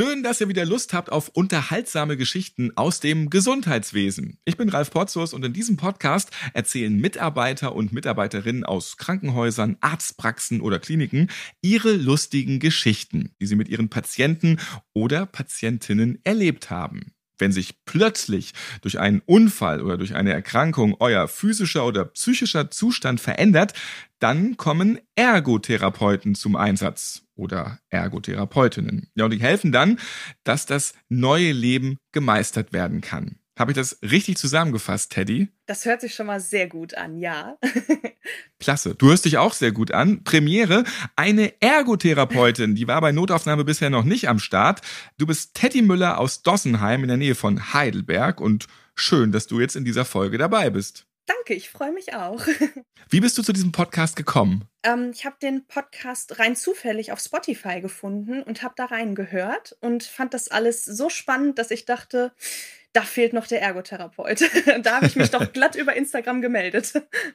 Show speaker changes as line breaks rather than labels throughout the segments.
Schön, dass ihr wieder Lust habt auf unterhaltsame Geschichten aus dem Gesundheitswesen. Ich bin Ralf Potzus und in diesem Podcast erzählen Mitarbeiter und Mitarbeiterinnen aus Krankenhäusern, Arztpraxen oder Kliniken ihre lustigen Geschichten, die sie mit ihren Patienten oder Patientinnen erlebt haben. Wenn sich plötzlich durch einen Unfall oder durch eine Erkrankung euer physischer oder psychischer Zustand verändert, dann kommen Ergotherapeuten zum Einsatz oder Ergotherapeutinnen. Ja, und die helfen dann, dass das neue Leben gemeistert werden kann. Habe ich das richtig zusammengefasst, Teddy?
Das hört sich schon mal sehr gut an, ja.
Klasse. Du hörst dich auch sehr gut an. Premiere, eine Ergotherapeutin, die war bei Notaufnahme bisher noch nicht am Start. Du bist Teddy Müller aus Dossenheim in der Nähe von Heidelberg und schön, dass du jetzt in dieser Folge dabei bist.
Danke, ich freue mich auch.
Wie bist du zu diesem Podcast gekommen?
Ähm, ich habe den Podcast rein zufällig auf Spotify gefunden und habe da reingehört und fand das alles so spannend, dass ich dachte, da fehlt noch der Ergotherapeut. da habe ich mich doch glatt über Instagram gemeldet.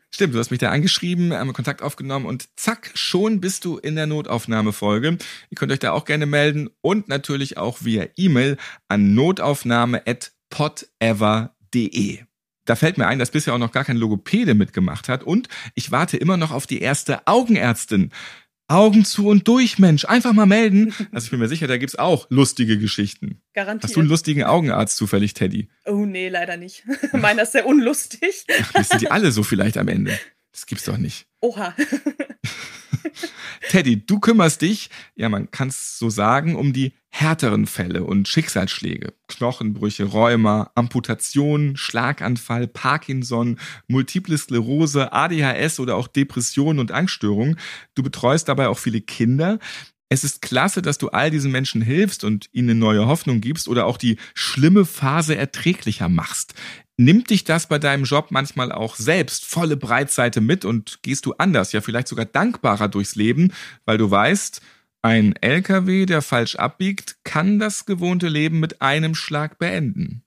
Stimmt, du hast mich da angeschrieben, haben Kontakt aufgenommen und zack, schon bist du in der Notaufnahmefolge. Ihr könnt euch da auch gerne melden und natürlich auch via E-Mail an notaufnahme.podever.de. Da fällt mir ein, dass bisher auch noch gar kein Logopäde mitgemacht hat und ich warte immer noch auf die erste Augenärztin. Augen zu und durch, Mensch. Einfach mal melden. Also ich bin mir sicher, da gibt's auch lustige Geschichten.
Garantiert.
Hast du einen lustigen Augenarzt zufällig, Teddy?
Oh nee, leider nicht. Meiner ist sehr unlustig.
Ach, das sind die alle so vielleicht am Ende. Das gibt's doch nicht.
Oha.
Teddy, du kümmerst dich, ja, man kann es so sagen, um die härteren Fälle und Schicksalsschläge. Knochenbrüche, Rheuma, Amputationen, Schlaganfall, Parkinson, Multiple Sklerose, ADHS oder auch Depressionen und Angststörungen. Du betreust dabei auch viele Kinder. Es ist klasse, dass du all diesen Menschen hilfst und ihnen neue Hoffnung gibst oder auch die schlimme Phase erträglicher machst. Nimmt dich das bei deinem Job manchmal auch selbst volle Breitseite mit und gehst du anders, ja vielleicht sogar dankbarer durchs Leben, weil du weißt, ein LKW, der falsch abbiegt, kann das gewohnte Leben mit einem Schlag beenden.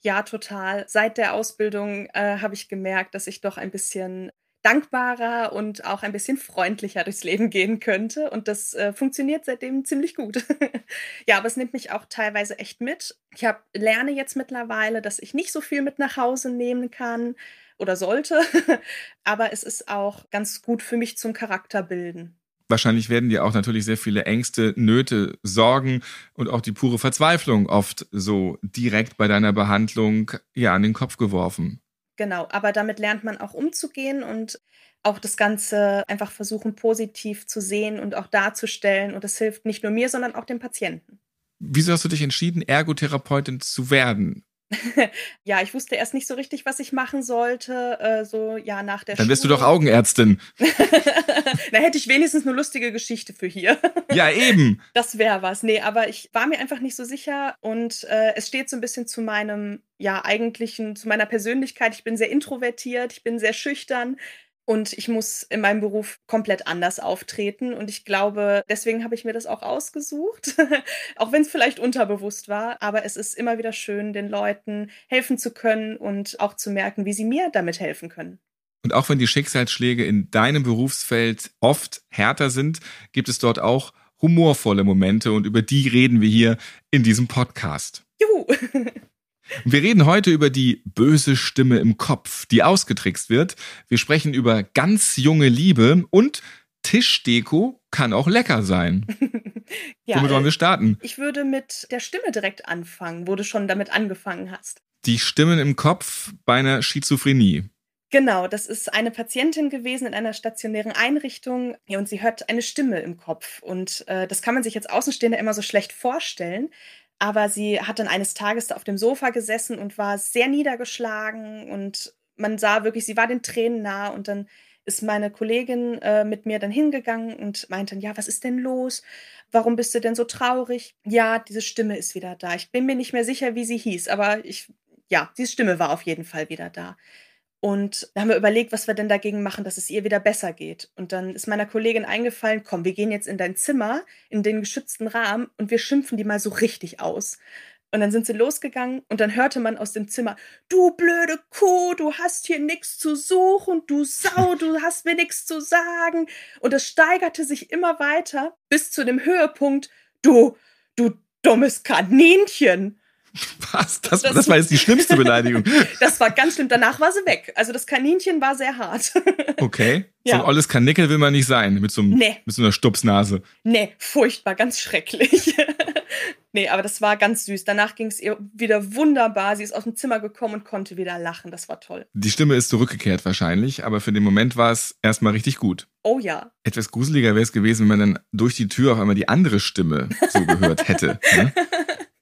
Ja, total. Seit der Ausbildung äh, habe ich gemerkt, dass ich doch ein bisschen dankbarer und auch ein bisschen freundlicher durchs Leben gehen könnte. Und das äh, funktioniert seitdem ziemlich gut. ja, aber es nimmt mich auch teilweise echt mit. Ich hab, lerne jetzt mittlerweile, dass ich nicht so viel mit nach Hause nehmen kann oder sollte. aber es ist auch ganz gut für mich zum Charakterbilden.
Wahrscheinlich werden dir auch natürlich sehr viele Ängste, Nöte, Sorgen und auch die pure Verzweiflung oft so direkt bei deiner Behandlung ja an den Kopf geworfen.
Genau, aber damit lernt man auch umzugehen und auch das Ganze einfach versuchen, positiv zu sehen und auch darzustellen. Und das hilft nicht nur mir, sondern auch dem Patienten.
Wieso hast du dich entschieden, Ergotherapeutin zu werden?
ja, ich wusste erst nicht so richtig, was ich machen sollte. Äh, so, ja, nach der
Dann bist Schule. du doch Augenärztin.
da hätte ich wenigstens eine lustige Geschichte für hier.
ja, eben.
Das wäre was. Nee, aber ich war mir einfach nicht so sicher und äh, es steht so ein bisschen zu meinem, ja, eigentlichen, zu meiner Persönlichkeit. Ich bin sehr introvertiert, ich bin sehr schüchtern. Und ich muss in meinem Beruf komplett anders auftreten. Und ich glaube, deswegen habe ich mir das auch ausgesucht, auch wenn es vielleicht unterbewusst war. Aber es ist immer wieder schön, den Leuten helfen zu können und auch zu merken, wie sie mir damit helfen können.
Und auch wenn die Schicksalsschläge in deinem Berufsfeld oft härter sind, gibt es dort auch humorvolle Momente und über die reden wir hier in diesem Podcast.
Juhu!
Wir reden heute über die böse Stimme im Kopf, die ausgetrickst wird. Wir sprechen über ganz junge Liebe und Tischdeko kann auch lecker sein. ja, Womit wollen wir starten?
Ich würde mit der Stimme direkt anfangen, wo du schon damit angefangen hast.
Die Stimmen im Kopf bei einer Schizophrenie.
Genau, das ist eine Patientin gewesen in einer stationären Einrichtung ja, und sie hört eine Stimme im Kopf. Und äh, das kann man sich als Außenstehender immer so schlecht vorstellen. Aber sie hat dann eines Tages auf dem Sofa gesessen und war sehr niedergeschlagen und man sah wirklich, sie war den Tränen nah und dann ist meine Kollegin äh, mit mir dann hingegangen und meinte, ja, was ist denn los? Warum bist du denn so traurig? Ja, diese Stimme ist wieder da. Ich bin mir nicht mehr sicher, wie sie hieß, aber ich, ja, diese Stimme war auf jeden Fall wieder da. Und da haben wir überlegt, was wir denn dagegen machen, dass es ihr wieder besser geht. Und dann ist meiner Kollegin eingefallen, komm, wir gehen jetzt in dein Zimmer, in den geschützten Rahmen und wir schimpfen die mal so richtig aus. Und dann sind sie losgegangen und dann hörte man aus dem Zimmer, du blöde Kuh, du hast hier nichts zu suchen, du Sau, du hast mir nichts zu sagen. Und es steigerte sich immer weiter bis zu dem Höhepunkt, du, du dummes Kaninchen.
Was? Das, das, das war jetzt die schlimmste Beleidigung.
das war ganz schlimm. Danach war sie weg. Also das Kaninchen war sehr hart.
okay. Ja. So ein olles Kanickel will man nicht sein mit so, einem, nee. mit so einer Stupsnase.
Nee, furchtbar, ganz schrecklich. nee, aber das war ganz süß. Danach ging es ihr wieder wunderbar. Sie ist aus dem Zimmer gekommen und konnte wieder lachen. Das war toll.
Die Stimme ist zurückgekehrt wahrscheinlich, aber für den Moment war es erstmal richtig gut.
Oh ja.
Etwas gruseliger wäre es gewesen, wenn man dann durch die Tür auf einmal die andere Stimme so gehört hätte. Ne?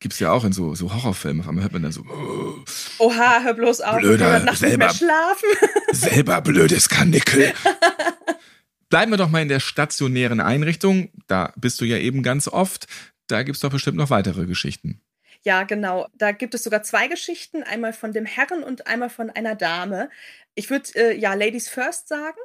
Gibt's ja auch in so, so Horrorfilmen. Auf einmal hört man dann so. Oh,
Oha, hör bloß auf.
Blöder,
ich kann selber, nicht mehr schlafen.
selber blödes Kanickel. Bleiben wir doch mal in der stationären Einrichtung. Da bist du ja eben ganz oft. Da gibt's doch bestimmt noch weitere Geschichten.
Ja, genau. Da gibt es sogar zwei Geschichten, einmal von dem Herren und einmal von einer Dame. Ich würde äh, ja Ladies First sagen.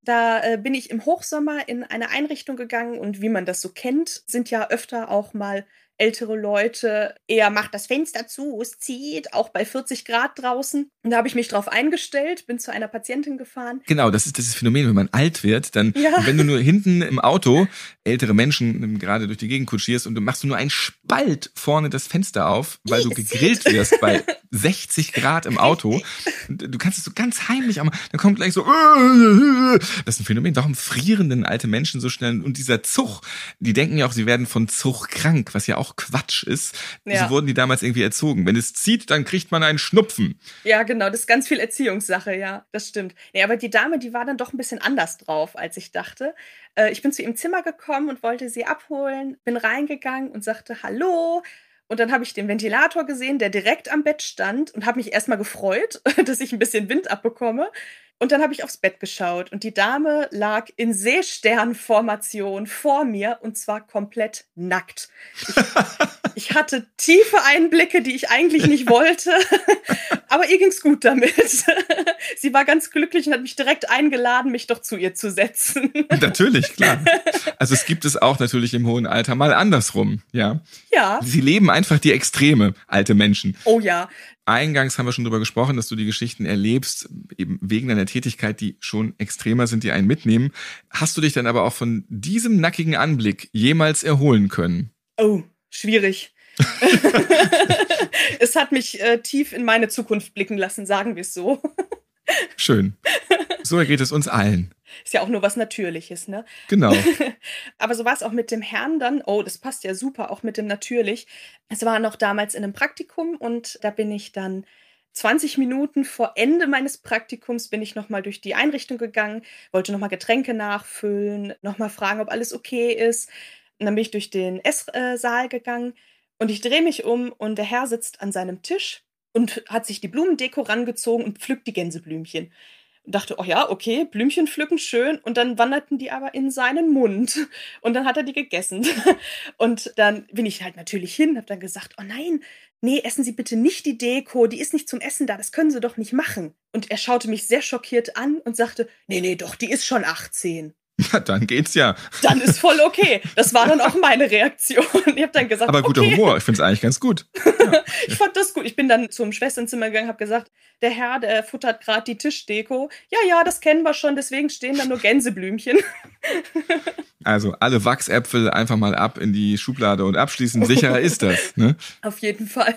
Da äh, bin ich im Hochsommer in eine Einrichtung gegangen und wie man das so kennt, sind ja öfter auch mal ältere Leute eher macht das Fenster zu, es zieht, auch bei 40 Grad draußen. Und da habe ich mich drauf eingestellt, bin zu einer Patientin gefahren.
Genau, das ist das Phänomen, wenn man alt wird, dann, ja. wenn du nur hinten im Auto ältere Menschen gerade durch die Gegend kutschierst und du machst du nur einen Spalt vorne das Fenster auf, weil du gegrillt wirst bei 60 Grad im Auto. Du kannst es so ganz heimlich, aber dann kommt gleich so, das ist ein Phänomen. Warum frieren denn alte Menschen so schnell? Und dieser Zug, die denken ja auch, sie werden von Zug krank, was ja auch Quatsch ist. Ja. So wurden die damals irgendwie erzogen. Wenn es zieht, dann kriegt man einen Schnupfen.
Ja, genau. Das ist ganz viel Erziehungssache, ja. Das stimmt. Ja, aber die Dame, die war dann doch ein bisschen anders drauf, als ich dachte. Äh, ich bin zu ihrem Zimmer gekommen und wollte sie abholen, bin reingegangen und sagte Hallo. Und dann habe ich den Ventilator gesehen, der direkt am Bett stand und habe mich erstmal gefreut, dass ich ein bisschen Wind abbekomme. Und dann habe ich aufs Bett geschaut und die Dame lag in Seesternformation vor mir und zwar komplett nackt. Ich, ich hatte tiefe Einblicke, die ich eigentlich nicht wollte, aber ihr ging's gut damit. Sie war ganz glücklich und hat mich direkt eingeladen, mich doch zu ihr zu setzen.
Natürlich, klar. Also es gibt es auch natürlich im hohen Alter mal andersrum, ja.
Ja.
Sie leben einfach die Extreme, alte Menschen.
Oh ja.
Eingangs haben wir schon darüber gesprochen, dass du die Geschichten erlebst, eben wegen deiner Tätigkeit, die schon extremer sind, die einen mitnehmen. Hast du dich dann aber auch von diesem nackigen Anblick jemals erholen können?
Oh, schwierig. es hat mich äh, tief in meine Zukunft blicken lassen, sagen wir es so.
Schön. So ergeht es uns allen.
Ist ja auch nur was Natürliches, ne?
Genau.
Aber so war es auch mit dem Herrn dann. Oh, das passt ja super, auch mit dem Natürlich. Es war noch damals in einem Praktikum und da bin ich dann 20 Minuten vor Ende meines Praktikums bin ich nochmal durch die Einrichtung gegangen, wollte nochmal Getränke nachfüllen, nochmal fragen, ob alles okay ist. Und dann bin ich durch den Esssaal gegangen und ich drehe mich um und der Herr sitzt an seinem Tisch und hat sich die Blumendeko rangezogen und pflückt die Gänseblümchen dachte, oh ja, okay, Blümchen pflücken, schön. Und dann wanderten die aber in seinen Mund. Und dann hat er die gegessen. Und dann bin ich halt natürlich hin, habe dann gesagt, oh nein, nee, essen Sie bitte nicht die Deko, die ist nicht zum Essen da, das können Sie doch nicht machen. Und er schaute mich sehr schockiert an und sagte, nee, nee, doch, die ist schon 18.
Ja, dann geht's ja.
Dann ist voll okay. Das war dann auch meine Reaktion. Ich habe dann gesagt,
aber guter
okay.
Humor. Ich finde es eigentlich ganz gut.
Ja. ich fand das gut. Ich bin dann zum Schwesternzimmer gegangen, habe gesagt, der Herr, der futtert gerade die Tischdeko. Ja, ja, das kennen wir schon. Deswegen stehen da nur Gänseblümchen.
Also alle Wachsäpfel einfach mal ab in die Schublade und abschließen. Sicherer ist das. Ne?
Auf jeden Fall.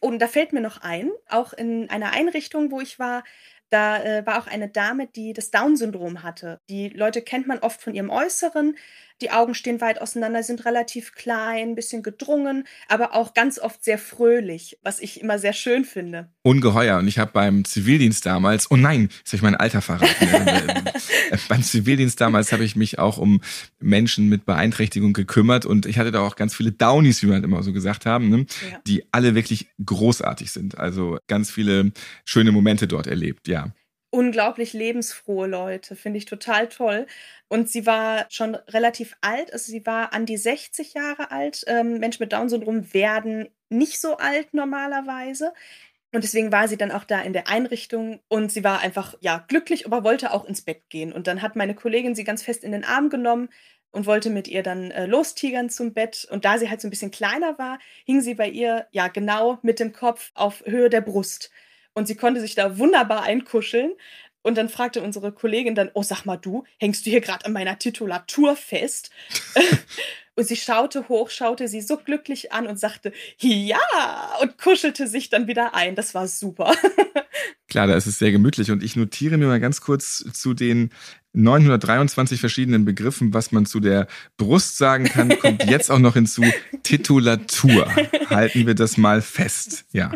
Und da fällt mir noch ein, auch in einer Einrichtung, wo ich war, da äh, war auch eine Dame, die das Down-Syndrom hatte. Die Leute kennt man oft von ihrem Äußeren. Die Augen stehen weit auseinander, sind relativ klein, bisschen gedrungen, aber auch ganz oft sehr fröhlich, was ich immer sehr schön finde.
Ungeheuer. Und ich habe beim Zivildienst damals, oh nein, jetzt habe ich mein Alter verraten. Äh, beim Zivildienst damals habe ich mich auch um Menschen mit Beeinträchtigung gekümmert und ich hatte da auch ganz viele Downies, wie man immer so gesagt haben, ne? ja. die alle wirklich großartig sind. Also ganz viele schöne Momente dort erlebt, ja
unglaublich lebensfrohe Leute, finde ich total toll. Und sie war schon relativ alt, also sie war an die 60 Jahre alt. Ähm, Menschen mit Down-Syndrom werden nicht so alt normalerweise. Und deswegen war sie dann auch da in der Einrichtung und sie war einfach, ja, glücklich, aber wollte auch ins Bett gehen. Und dann hat meine Kollegin sie ganz fest in den Arm genommen und wollte mit ihr dann äh, lostigern zum Bett. Und da sie halt so ein bisschen kleiner war, hing sie bei ihr, ja, genau mit dem Kopf auf Höhe der Brust. Und sie konnte sich da wunderbar einkuscheln. Und dann fragte unsere Kollegin dann, oh, sag mal du, hängst du hier gerade an meiner Titulatur fest? und sie schaute hoch, schaute sie so glücklich an und sagte, ja, und kuschelte sich dann wieder ein. Das war super.
Klar, da ist es sehr gemütlich. Und ich notiere mir mal ganz kurz zu den 923 verschiedenen Begriffen, was man zu der Brust sagen kann, kommt jetzt auch noch hinzu Titulatur. Halten wir das mal fest. Ja.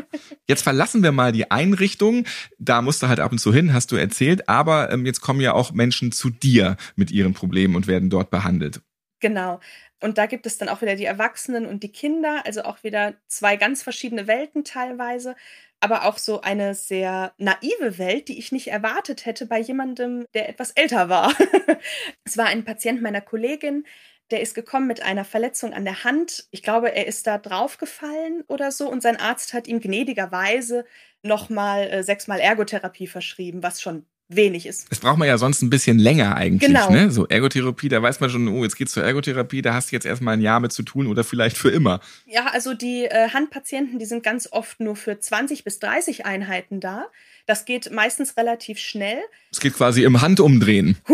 Jetzt verlassen wir mal die Einrichtung. Da musst du halt ab und zu hin, hast du erzählt. Aber ähm, jetzt kommen ja auch Menschen zu dir mit ihren Problemen und werden dort behandelt.
Genau. Und da gibt es dann auch wieder die Erwachsenen und die Kinder, also auch wieder zwei ganz verschiedene Welten teilweise aber auch so eine sehr naive Welt, die ich nicht erwartet hätte bei jemandem, der etwas älter war. es war ein Patient meiner Kollegin, der ist gekommen mit einer Verletzung an der Hand. Ich glaube, er ist da draufgefallen oder so und sein Arzt hat ihm gnädigerweise nochmal äh, sechsmal Ergotherapie verschrieben, was schon wenig ist.
Das braucht man ja sonst ein bisschen länger eigentlich. Genau. Ne? So Ergotherapie, da weiß man schon, oh, jetzt geht's zur Ergotherapie, da hast du jetzt erstmal ein Jahr mit zu tun oder vielleicht für immer.
Ja, also die äh, Handpatienten, die sind ganz oft nur für 20 bis 30 Einheiten da. Das geht meistens relativ schnell.
Es geht quasi im Handumdrehen.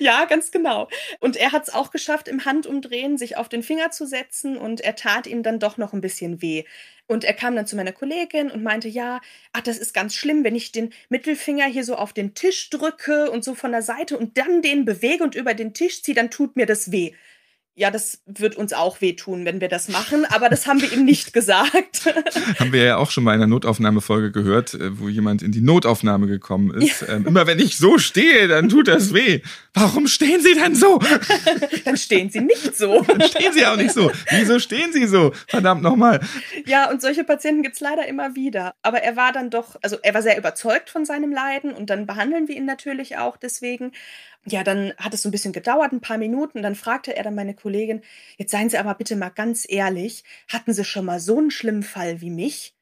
ja, ganz genau. Und er hat es auch geschafft, im Handumdrehen sich auf den Finger zu setzen und er tat ihm dann doch noch ein bisschen weh. Und er kam dann zu meiner Kollegin und meinte, ja, ach, das ist ganz schlimm, wenn ich den Mittelfinger hier so auf den Tisch drücke und so von der Seite und dann den bewege und über den Tisch ziehe, dann tut mir das weh ja, das wird uns auch wehtun, wenn wir das machen, aber das haben wir ihm nicht gesagt.
haben wir ja auch schon mal in einer Notaufnahmefolge gehört, äh, wo jemand in die Notaufnahme gekommen ist. Ja. Ähm, immer wenn ich so stehe, dann tut das weh. Warum stehen Sie denn so?
dann stehen Sie nicht so.
dann stehen Sie auch nicht so. Wieso stehen Sie so? Verdammt nochmal.
Ja, und solche Patienten gibt's leider immer wieder. Aber er war dann doch, also er war sehr überzeugt von seinem Leiden und dann behandeln wir ihn natürlich auch deswegen ja, dann hat es so ein bisschen gedauert, ein paar Minuten. Dann fragte er dann meine Kollegin, jetzt seien Sie aber bitte mal ganz ehrlich, hatten Sie schon mal so einen schlimmen Fall wie mich?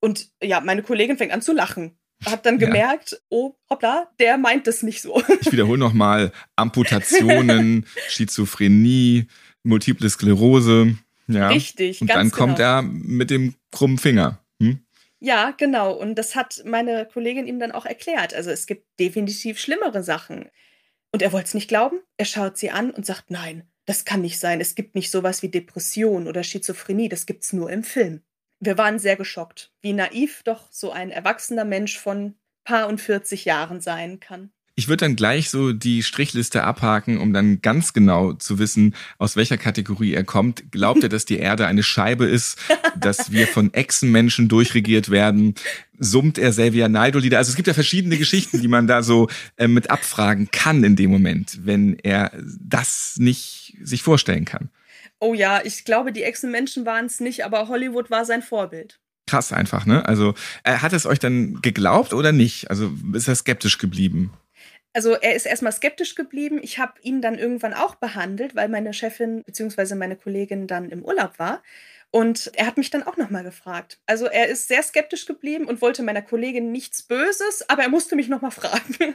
Und ja, meine Kollegin fängt an zu lachen. Hat dann gemerkt, ja. oh, hoppla, der meint das nicht so.
Ich wiederhole nochmal, Amputationen, Schizophrenie, Multiple Sklerose. Ja.
Richtig,
Und dann kommt genau. er mit dem krummen Finger. Hm?
Ja, genau. Und das hat meine Kollegin ihm dann auch erklärt. Also es gibt definitiv schlimmere Sachen. Und er wollte es nicht glauben. Er schaut sie an und sagt, nein, das kann nicht sein. Es gibt nicht sowas wie Depression oder Schizophrenie. Das gibt's nur im Film. Wir waren sehr geschockt, wie naiv doch so ein erwachsener Mensch von paar und 40 Jahren sein kann.
Ich würde dann gleich so die Strichliste abhaken, um dann ganz genau zu wissen, aus welcher Kategorie er kommt. Glaubt er, dass die Erde eine Scheibe ist, dass wir von Echsenmenschen durchregiert werden? Summt er Xavier Naidoo-Lieder? Also es gibt ja verschiedene Geschichten, die man da so äh, mit abfragen kann in dem Moment, wenn er das nicht sich vorstellen kann.
Oh ja, ich glaube, die Echsenmenschen waren es nicht, aber Hollywood war sein Vorbild
krass einfach, ne? Also, äh, hat es euch dann geglaubt oder nicht? Also, ist er skeptisch geblieben?
Also er ist erstmal skeptisch geblieben. Ich habe ihn dann irgendwann auch behandelt, weil meine Chefin bzw. meine Kollegin dann im Urlaub war. Und er hat mich dann auch nochmal gefragt. Also er ist sehr skeptisch geblieben und wollte meiner Kollegin nichts Böses, aber er musste mich nochmal fragen.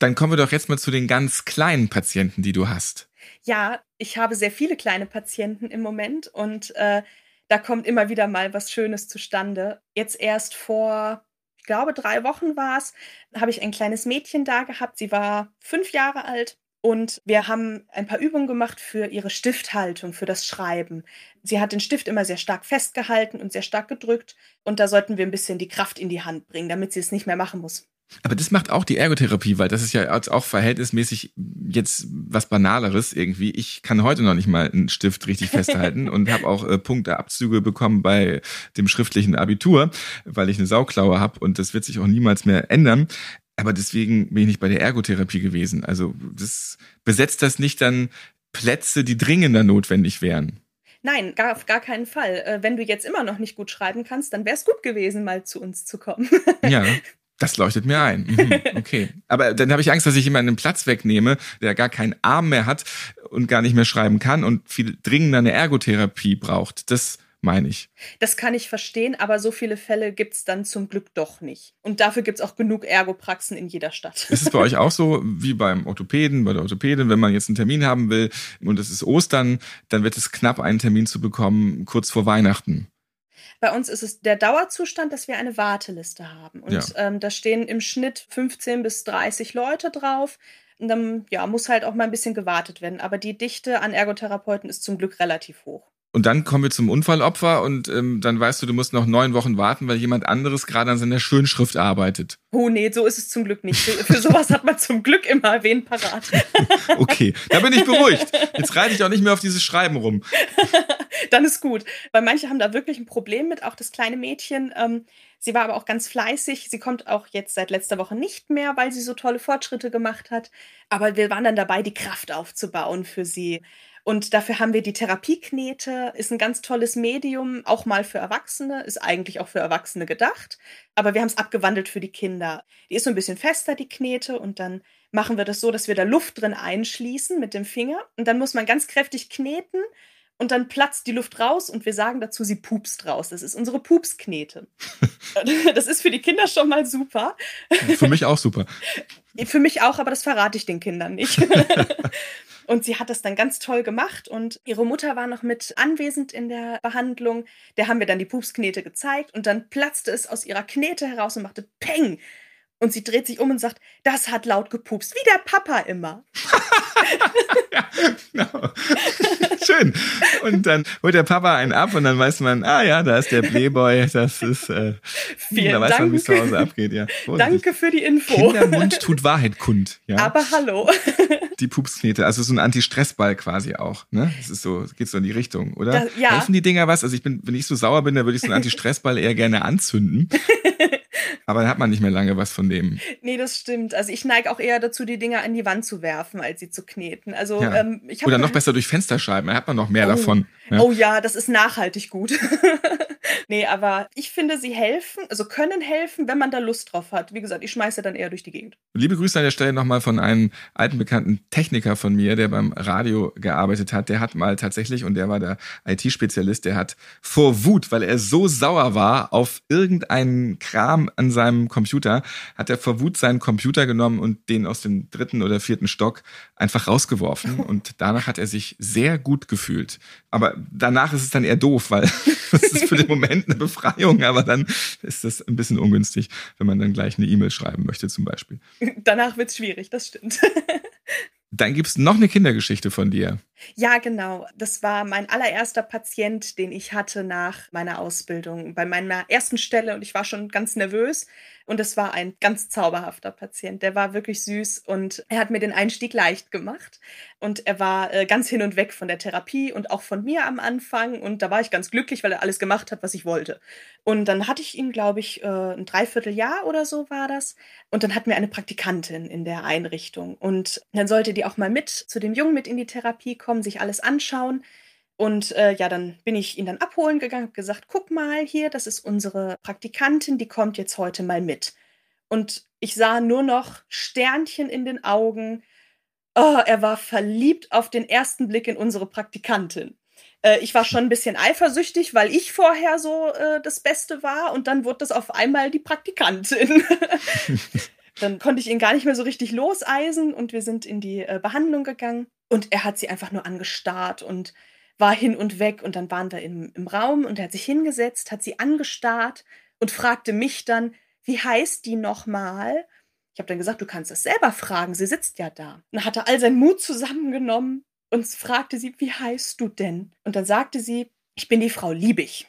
Dann kommen wir doch jetzt mal zu den ganz kleinen Patienten, die du hast.
Ja, ich habe sehr viele kleine Patienten im Moment und äh, da kommt immer wieder mal was Schönes zustande. Jetzt erst vor glaube, drei Wochen war es, habe ich ein kleines Mädchen da gehabt. Sie war fünf Jahre alt. Und wir haben ein paar Übungen gemacht für ihre Stifthaltung, für das Schreiben. Sie hat den Stift immer sehr stark festgehalten und sehr stark gedrückt. Und da sollten wir ein bisschen die Kraft in die Hand bringen, damit sie es nicht mehr machen muss.
Aber das macht auch die Ergotherapie, weil das ist ja auch verhältnismäßig jetzt was Banaleres irgendwie. Ich kann heute noch nicht mal einen Stift richtig festhalten und habe auch äh, Punkteabzüge bekommen bei dem schriftlichen Abitur, weil ich eine Sauklaue habe und das wird sich auch niemals mehr ändern. Aber deswegen bin ich nicht bei der Ergotherapie gewesen. Also das besetzt das nicht dann Plätze, die dringender notwendig wären.
Nein, gar, auf gar keinen Fall. Äh, wenn du jetzt immer noch nicht gut schreiben kannst, dann wäre es gut gewesen, mal zu uns zu kommen.
ja, Das leuchtet mir ein. Mhm, okay. Aber dann habe ich Angst, dass ich jemanden einen Platz wegnehme, der gar keinen Arm mehr hat und gar nicht mehr schreiben kann und viel dringender eine Ergotherapie braucht. Das meine ich.
Das kann ich verstehen, aber so viele Fälle gibt es dann zum Glück doch nicht. Und dafür gibt es auch genug Ergopraxen in jeder Stadt.
Ist es bei euch auch so wie beim Orthopäden, bei der Orthopädin, wenn man jetzt einen Termin haben will und es ist Ostern, dann wird es knapp, einen Termin zu bekommen, kurz vor Weihnachten?
Bei uns ist es der Dauerzustand, dass wir eine Warteliste haben. Und ja. ähm, da stehen im Schnitt 15 bis 30 Leute drauf. Und dann ja, muss halt auch mal ein bisschen gewartet werden. Aber die Dichte an Ergotherapeuten ist zum Glück relativ hoch.
Und dann kommen wir zum Unfallopfer und ähm, dann weißt du, du musst noch neun Wochen warten, weil jemand anderes gerade an seiner Schönschrift arbeitet.
Oh nee, so ist es zum Glück nicht. Für, für sowas hat man zum Glück immer wen parat.
okay, da bin ich beruhigt. Jetzt reite ich auch nicht mehr auf dieses Schreiben rum.
dann ist gut. Weil manche haben da wirklich ein Problem mit, auch das kleine Mädchen. Ähm, sie war aber auch ganz fleißig. Sie kommt auch jetzt seit letzter Woche nicht mehr, weil sie so tolle Fortschritte gemacht hat. Aber wir waren dann dabei, die Kraft aufzubauen für sie. Und dafür haben wir die Therapieknete, ist ein ganz tolles Medium, auch mal für Erwachsene, ist eigentlich auch für Erwachsene gedacht. Aber wir haben es abgewandelt für die Kinder. Die ist so ein bisschen fester, die Knete, und dann machen wir das so, dass wir da Luft drin einschließen mit dem Finger. Und dann muss man ganz kräftig kneten und dann platzt die Luft raus und wir sagen dazu, sie pupst raus. Das ist unsere Pupsknete. das ist für die Kinder schon mal super.
Für mich auch super.
Für mich auch, aber das verrate ich den Kindern nicht. Und sie hat das dann ganz toll gemacht und ihre Mutter war noch mit anwesend in der Behandlung. Der haben wir dann die Pupsknete gezeigt und dann platzte es aus ihrer Knete heraus und machte Peng. Und sie dreht sich um und sagt, das hat laut gepupst, wie der Papa immer.
ja, genau. Schön. Und dann holt der Papa einen ab und dann weiß man, ah ja, da ist der Playboy, das ist, äh,
Vielen
da weiß
Dank.
man, wie es zu Hause abgeht, ja.
Danke für die Info.
Kindermund tut Wahrheit kund, ja.
Aber hallo.
Die Pupsknete, also so ein Anti-Stressball quasi auch, ne? Das ist so, geht so in die Richtung, oder?
Das, ja.
Helfen die Dinger was? Also ich bin, wenn ich so sauer bin, dann würde ich so einen Anti-Stressball eher gerne anzünden. Aber dann hat man nicht mehr lange was von dem.
Nee, das stimmt. Also ich neige auch eher dazu, die Dinger an die Wand zu werfen, als sie zu kneten. Also
ja.
ähm, ich
Oder noch besser durch Fensterscheiben, da hat man noch mehr
oh.
davon.
Ja. Oh ja, das ist nachhaltig gut. nee, aber ich finde, sie helfen, also können helfen, wenn man da Lust drauf hat. Wie gesagt, ich schmeiße dann eher durch die Gegend.
Liebe Grüße an der Stelle nochmal von einem alten bekannten Techniker von mir, der beim Radio gearbeitet hat. Der hat mal tatsächlich, und der war der IT-Spezialist, der hat vor Wut, weil er so sauer war auf irgendeinen Kram an seinem Computer, hat er vor Wut seinen Computer genommen und den aus dem dritten oder vierten Stock einfach rausgeworfen. Und danach hat er sich sehr gut gefühlt. Aber danach ist es dann eher doof, weil das ist für den Moment eine Befreiung, aber dann ist das ein bisschen ungünstig, wenn man dann gleich eine E-Mail schreiben möchte zum Beispiel.
Danach wird's schwierig, das stimmt.
Dann gibt's noch eine Kindergeschichte von dir.
Ja, genau. Das war mein allererster Patient, den ich hatte nach meiner Ausbildung bei meiner ersten Stelle und ich war schon ganz nervös und es war ein ganz zauberhafter Patient. Der war wirklich süß und er hat mir den Einstieg leicht gemacht und er war äh, ganz hin und weg von der Therapie und auch von mir am Anfang und da war ich ganz glücklich, weil er alles gemacht hat, was ich wollte. Und dann hatte ich ihn, glaube ich, äh, ein Dreivierteljahr oder so war das und dann hatten wir eine Praktikantin in der Einrichtung und dann sollte die auch mal mit zu dem Jungen mit in die Therapie kommen, sich alles anschauen. Und äh, ja, dann bin ich ihn dann abholen gegangen, habe gesagt, guck mal hier, das ist unsere Praktikantin, die kommt jetzt heute mal mit. Und ich sah nur noch Sternchen in den Augen. Oh, er war verliebt auf den ersten Blick in unsere Praktikantin. Äh, ich war schon ein bisschen eifersüchtig, weil ich vorher so äh, das Beste war und dann wurde das auf einmal die Praktikantin. dann konnte ich ihn gar nicht mehr so richtig loseisen und wir sind in die äh, Behandlung gegangen und er hat sie einfach nur angestarrt und war hin und weg und dann waren wir im, im Raum und er hat sich hingesetzt, hat sie angestarrt und fragte mich dann, wie heißt die nochmal? Ich habe dann gesagt, du kannst es selber fragen, sie sitzt ja da. Und dann hat er all seinen Mut zusammengenommen und fragte sie, wie heißt du denn? Und dann sagte sie, ich bin die Frau Liebig.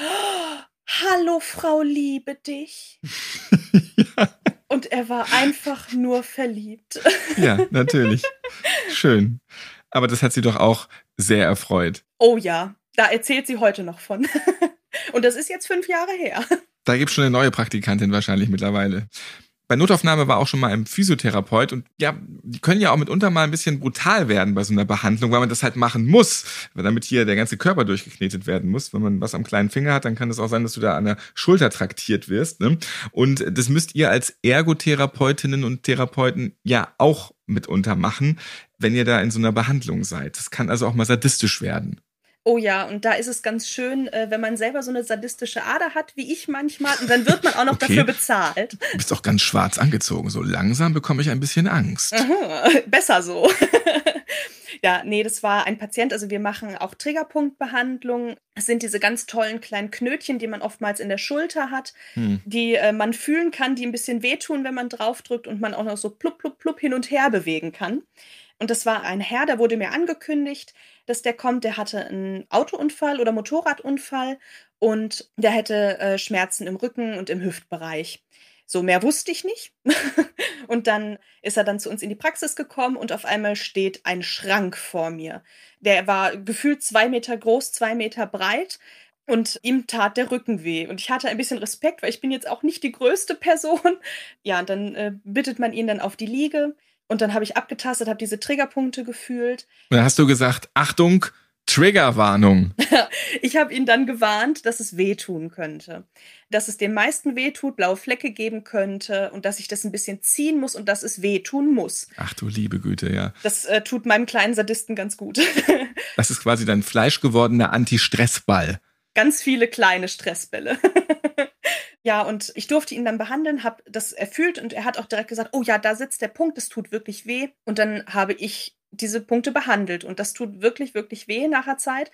Oh, Hallo, Frau Liebe dich. ja. Und er war einfach nur verliebt.
ja, natürlich. Schön. Aber das hat sie doch auch sehr erfreut.
Oh ja, da erzählt sie heute noch von. Und das ist jetzt fünf Jahre her.
Da gibt es schon eine neue Praktikantin wahrscheinlich mittlerweile. Bei Notaufnahme war auch schon mal ein Physiotherapeut und ja, die können ja auch mitunter mal ein bisschen brutal werden bei so einer Behandlung, weil man das halt machen muss, weil damit hier der ganze Körper durchgeknetet werden muss. Wenn man was am kleinen Finger hat, dann kann es auch sein, dass du da an der Schulter traktiert wirst. Ne? Und das müsst ihr als Ergotherapeutinnen und Therapeuten ja auch mitunter machen, wenn ihr da in so einer Behandlung seid. Das kann also auch mal sadistisch werden.
Oh ja, und da ist es ganz schön, äh, wenn man selber so eine sadistische Ader hat, wie ich manchmal, und dann wird man auch noch okay. dafür bezahlt.
Du bist auch ganz schwarz angezogen. So langsam bekomme ich ein bisschen Angst.
Aha, besser so. ja, nee, das war ein Patient. Also wir machen auch Triggerpunktbehandlung. Es sind diese ganz tollen kleinen Knötchen, die man oftmals in der Schulter hat, hm. die äh, man fühlen kann, die ein bisschen wehtun, wenn man draufdrückt und man auch noch so plupp, plupp, plupp hin und her bewegen kann. Und das war ein Herr, der wurde mir angekündigt, dass der kommt. Der hatte einen Autounfall oder Motorradunfall und der hätte äh, Schmerzen im Rücken und im Hüftbereich. So mehr wusste ich nicht. und dann ist er dann zu uns in die Praxis gekommen und auf einmal steht ein Schrank vor mir. Der war gefühlt zwei Meter groß, zwei Meter breit. Und ihm tat der Rücken weh. Und ich hatte ein bisschen Respekt, weil ich bin jetzt auch nicht die größte Person. Ja, und dann äh, bittet man ihn dann auf die Liege. Und dann habe ich abgetastet, habe diese Triggerpunkte gefühlt.
Und dann hast du gesagt, Achtung, Triggerwarnung.
ich habe ihn dann gewarnt, dass es wehtun könnte. Dass es dem meisten wehtut, blaue Flecke geben könnte und dass ich das ein bisschen ziehen muss und dass es wehtun muss.
Ach du liebe Güte, ja.
Das äh, tut meinem kleinen Sadisten ganz gut.
das ist quasi dein fleischgewordener Anti-Stressball.
Ganz viele kleine Stressbälle. Ja, und ich durfte ihn dann behandeln, habe das erfüllt und er hat auch direkt gesagt, oh ja, da sitzt der Punkt, es tut wirklich weh. Und dann habe ich diese Punkte behandelt und das tut wirklich, wirklich weh nach der Zeit.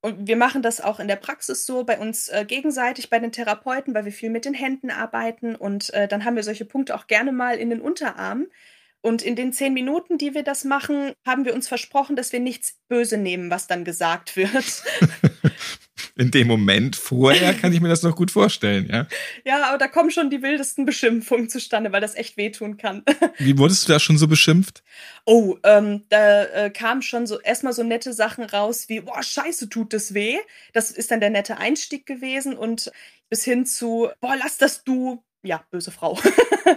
Und wir machen das auch in der Praxis so, bei uns äh, gegenseitig, bei den Therapeuten, weil wir viel mit den Händen arbeiten und äh, dann haben wir solche Punkte auch gerne mal in den Unterarmen. Und in den zehn Minuten, die wir das machen, haben wir uns versprochen, dass wir nichts böse nehmen, was dann gesagt wird.
In dem Moment vorher kann ich mir das noch gut vorstellen, ja.
Ja, aber da kommen schon die wildesten Beschimpfungen zustande, weil das echt wehtun kann.
Wie wurdest du da schon so beschimpft?
Oh, ähm, da äh, kamen schon so erstmal so nette Sachen raus wie, boah, scheiße, tut das weh. Das ist dann der nette Einstieg gewesen und bis hin zu, boah, lass das du, ja, böse Frau.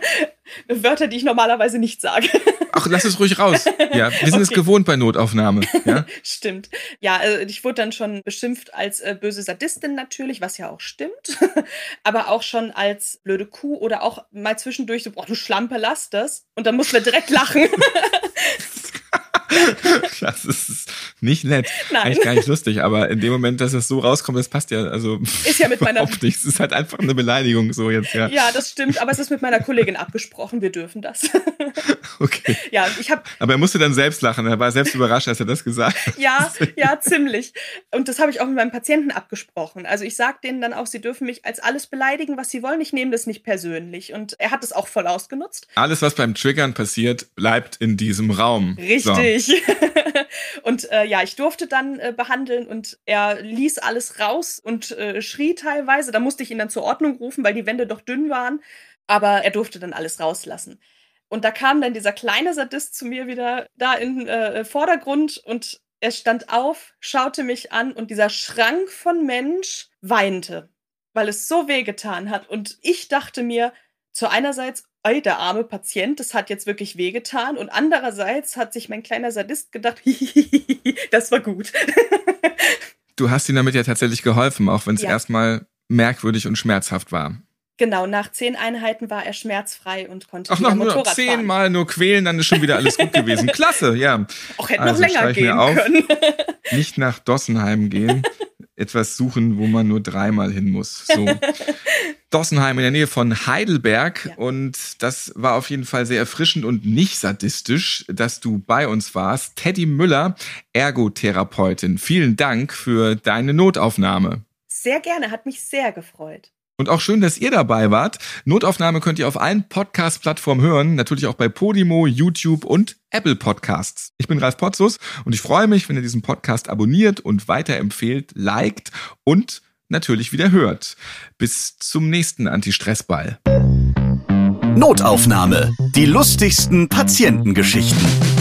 Wörter, die ich normalerweise nicht sage.
Ach, lass es ruhig raus. Ja, wir sind okay. es gewohnt bei Notaufnahme. Ja?
stimmt. Ja, also ich wurde dann schon beschimpft als äh, böse Sadistin natürlich, was ja auch stimmt. Aber auch schon als blöde Kuh oder auch mal zwischendurch so, boah, du Schlampe, lass das. Und dann muss man direkt lachen.
das ist nicht nett. Nein. Eigentlich gar nicht lustig, aber in dem Moment, dass es so rauskommt, das passt ja, also.
Ist ja mit meiner.
Nicht. Es ist halt einfach eine Beleidigung, so jetzt, ja.
Ja, das stimmt, aber es ist mit meiner Kollegin abgesprochen, wir dürfen das.
Okay.
Ja, ich habe.
Aber er musste dann selbst lachen, er war selbst überrascht, als er das gesagt hat.
Ja, ja, ziemlich. Und das habe ich auch mit meinem Patienten abgesprochen. Also ich sage denen dann auch, sie dürfen mich als alles beleidigen, was sie wollen. Ich nehme das nicht persönlich. Und er hat es auch voll ausgenutzt.
Alles, was beim Triggern passiert, bleibt in diesem Raum.
Richtig. So richtig. und äh, ja, ich durfte dann äh, behandeln und er ließ alles raus und äh, schrie teilweise. Da musste ich ihn dann zur Ordnung rufen, weil die Wände doch dünn waren. Aber er durfte dann alles rauslassen. Und da kam dann dieser kleine Sadist zu mir wieder da in äh, Vordergrund und er stand auf, schaute mich an und dieser Schrank von Mensch weinte, weil es so wehgetan hat. Und ich dachte mir, zu einerseits, ey, der arme Patient, das hat jetzt wirklich wehgetan. Und andererseits hat sich mein kleiner Sadist gedacht, das war gut.
du hast ihm damit ja tatsächlich geholfen, auch wenn es ja. erstmal merkwürdig und schmerzhaft war.
Genau, nach zehn Einheiten war er schmerzfrei und konnte
Ach, noch
Motorrad
nur zehnmal nur quälen, dann ist schon wieder alles gut gewesen. Klasse, ja.
Auch hätte also, noch länger gehen können.
Nicht nach Dossenheim gehen etwas suchen, wo man nur dreimal hin muss. So. Dossenheim in der Nähe von Heidelberg. Ja. Und das war auf jeden Fall sehr erfrischend und nicht sadistisch, dass du bei uns warst. Teddy Müller, Ergotherapeutin. Vielen Dank für deine Notaufnahme.
Sehr gerne, hat mich sehr gefreut.
Und auch schön, dass ihr dabei wart. Notaufnahme könnt ihr auf allen Podcast-Plattformen hören, natürlich auch bei Podimo, YouTube und Apple Podcasts. Ich bin Ralf Potzus und ich freue mich, wenn ihr diesen Podcast abonniert und weiterempfehlt, liked und natürlich wieder hört. Bis zum nächsten Anti-Stress-Ball.
Notaufnahme. Die lustigsten Patientengeschichten.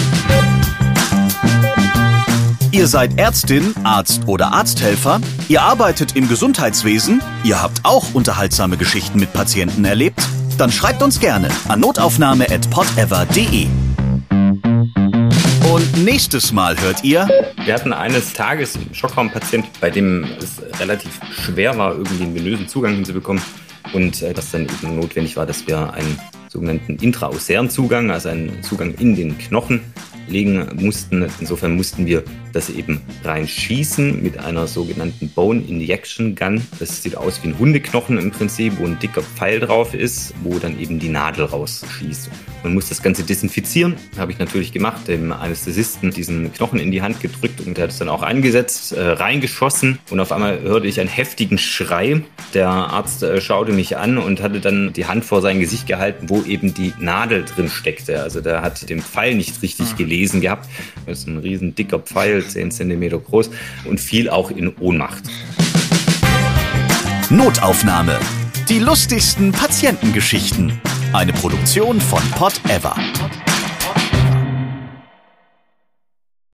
Ihr seid Ärztin, Arzt oder Arzthelfer, ihr arbeitet im Gesundheitswesen, ihr habt auch unterhaltsame Geschichten mit Patienten erlebt? Dann schreibt uns gerne an notaufnahme.podever.de. Und nächstes Mal hört ihr.
Wir hatten eines Tages einen Schockraumpatient, bei dem es relativ schwer war, irgendwie einen venösen Zugang hinzubekommen. Und äh, das dann eben notwendig war, dass wir einen sogenannten intraosären Zugang, also einen Zugang in den Knochen, legen mussten. Insofern mussten wir das eben reinschießen mit einer sogenannten Bone Injection Gun. Das sieht aus wie ein Hundeknochen im Prinzip, wo ein dicker Pfeil drauf ist, wo dann eben die Nadel rausschießt. Man muss das Ganze desinfizieren. Habe ich natürlich gemacht, dem Anästhesisten diesen Knochen in die Hand gedrückt und der hat es dann auch eingesetzt, äh, reingeschossen und auf einmal hörte ich einen heftigen Schrei. Der Arzt äh, schaute mich an und hatte dann die Hand vor sein Gesicht gehalten, wo eben die Nadel drin steckte. Also der hat den Pfeil nicht richtig ah. Gelesen gehabt. Das ist ein riesen dicker Pfeil, 10 cm groß und fiel auch in Ohnmacht.
Notaufnahme. Die lustigsten Patientengeschichten. Eine Produktion von Pot Ever.